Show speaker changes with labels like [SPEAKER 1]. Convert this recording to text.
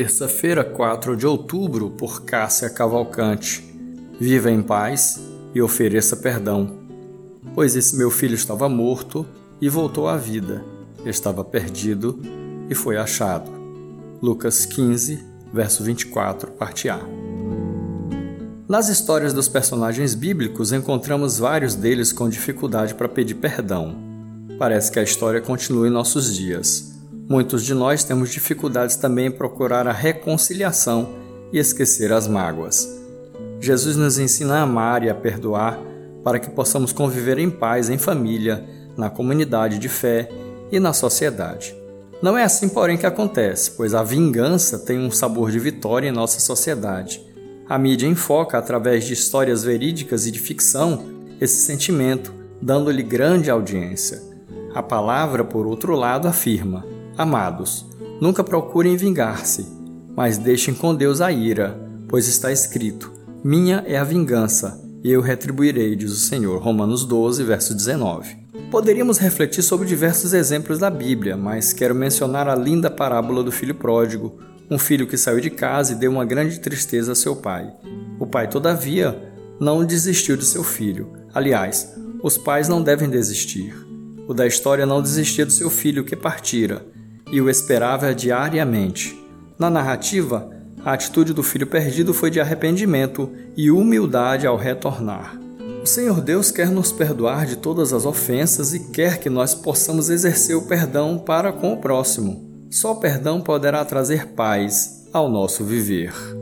[SPEAKER 1] Terça-feira, 4 de outubro, por Cássia Cavalcante. Viva em paz e ofereça perdão. Pois esse meu filho estava morto e voltou à vida. Estava perdido e foi achado. Lucas 15, verso 24, parte A. Nas histórias dos personagens bíblicos, encontramos vários deles com dificuldade para pedir perdão. Parece que a história continua em nossos dias. Muitos de nós temos dificuldades também em procurar a reconciliação e esquecer as mágoas. Jesus nos ensina a amar e a perdoar para que possamos conviver em paz em família, na comunidade de fé e na sociedade. Não é assim, porém, que acontece, pois a vingança tem um sabor de vitória em nossa sociedade. A mídia enfoca, através de histórias verídicas e de ficção, esse sentimento, dando-lhe grande audiência. A palavra, por outro lado, afirma: Amados, nunca procurem vingar-se, mas deixem com Deus a ira, pois está escrito: Minha é a vingança, e eu retribuirei, diz o Senhor. Romanos 12, verso 19. Poderíamos refletir sobre diversos exemplos da Bíblia, mas quero mencionar a linda parábola do filho pródigo, um filho que saiu de casa e deu uma grande tristeza a seu pai. O pai, todavia, não desistiu de seu filho. Aliás, os pais não devem desistir. O da história não desistia do seu filho que partira, e o esperava diariamente. Na narrativa, a atitude do filho perdido foi de arrependimento e humildade ao retornar. O Senhor Deus quer nos perdoar de todas as ofensas e quer que nós possamos exercer o perdão para com o próximo. Só o perdão poderá trazer paz ao nosso viver.